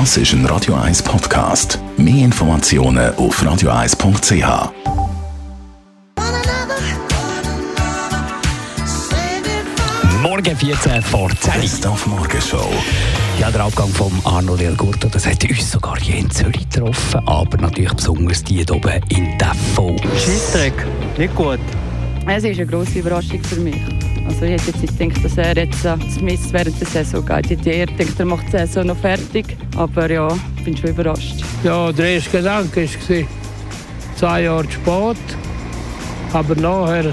Das ist ein Radio 1 Podcast. Mehr Informationen auf radio1.ch. Morgen 14 vor 10. Best auf Morgenshow. Ja, der Abgang von Arno Del Gurto, das hat uns sogar hier in Zürich getroffen, aber natürlich besonders die hier oben in Davos. Scheissdreck, nicht gut. Es ist eine grosse Überraschung für mich. Also ich hätte jetzt nicht gedacht, dass er jetzt äh, zumindest während der Saison geht. Ich hätte eher gedacht, er macht die Saison noch fertig. Aber ja, ich bin schon überrascht. Ja, der erste Gedanke war, zwei Jahre zu spät. Aber nachher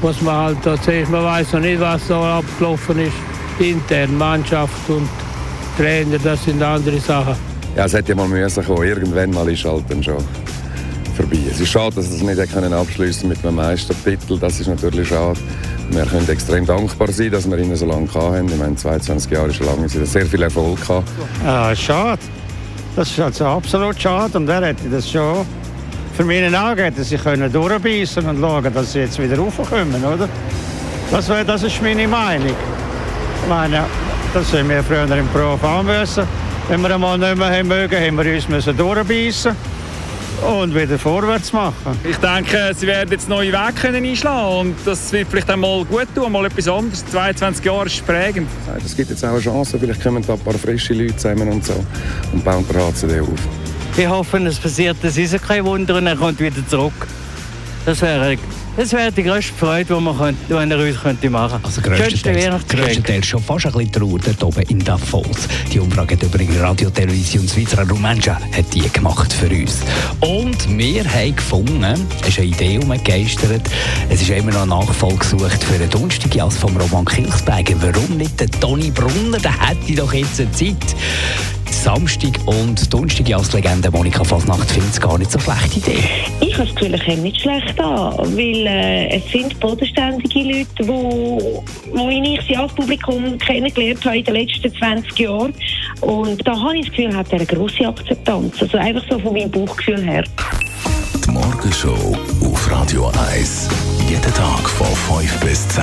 muss man halt da sehen, man weiß noch nicht, was da abgelaufen ist. Intern, Mannschaft und Trainer, das sind andere Sachen. Ja, es hätte ja mal müssen kommen. Irgendwann mal ist halt dann schon vorbei. Es ist schade, dass es nicht abschließen mit einem Meistertitel. Das ist natürlich schade. Wir können extrem dankbar sein, dass wir ihn so lange hatten. Ich meine, 22 Jahre ist lang. Sie haben sehr viel Erfolg gehabt. Ja, schade. Das ist also absolut schade. Und er hätte das schon für meine Augen hätte sie können durchbeissen und schauen, dass sie jetzt wieder raufkommen, oder? Das, wär, das ist meine Meinung. Ich meine, das haben wir früher im Prof müssen. Wenn wir einmal nicht mehr haben mögen, haben wir uns müssen durchbeissen und wieder vorwärts machen. Ich denke, sie werden jetzt neue Wege können einschlagen und das wird vielleicht einmal gut tun, mal etwas anderes. 22 Jahre ist prägend. Es gibt jetzt auch eine Chance, vielleicht kommen da ein paar frische Leute zusammen und so und bauen der HCD auf. Ich hoffe, es passiert, das ist kein Wunder und er kommt wieder zurück. Das wäre das wäre die grösste Freude, die man könnte, die er uns könnte machen Also könnte. grösstenteils, grösstenteils schon fast ein bisschen Trauer dort oben in Davos. Die Umfrage hat übrigens Radio Television Svizzera Rumenja hat die gemacht für uns. Und wir haben gefunden, es ist eine Idee umgegeistert, es ist immer noch eine Nachfolge gesucht für einen Donnerstagjas vom Roman Kilchsberger. Warum nicht der Toni Brunner? Der hätte doch jetzt eine Zeit. Samstag und Donnerstag als Legende Monika Fasnacht findet es gar nicht so schlechte Idee. Ich habe das Gefühl, ich nicht schlecht an, weil äh, es sind bodenständige Leute, wo, wo ich sie als Publikum kennengelernt habe in den letzten 20 Jahren. Und da habe ich das Gefühl, hat er eine grosse Akzeptanz. Also einfach so von meinem Bauchgefühl her. Die Morgenshow auf Radio 1. Jeden Tag von 5 bis 10.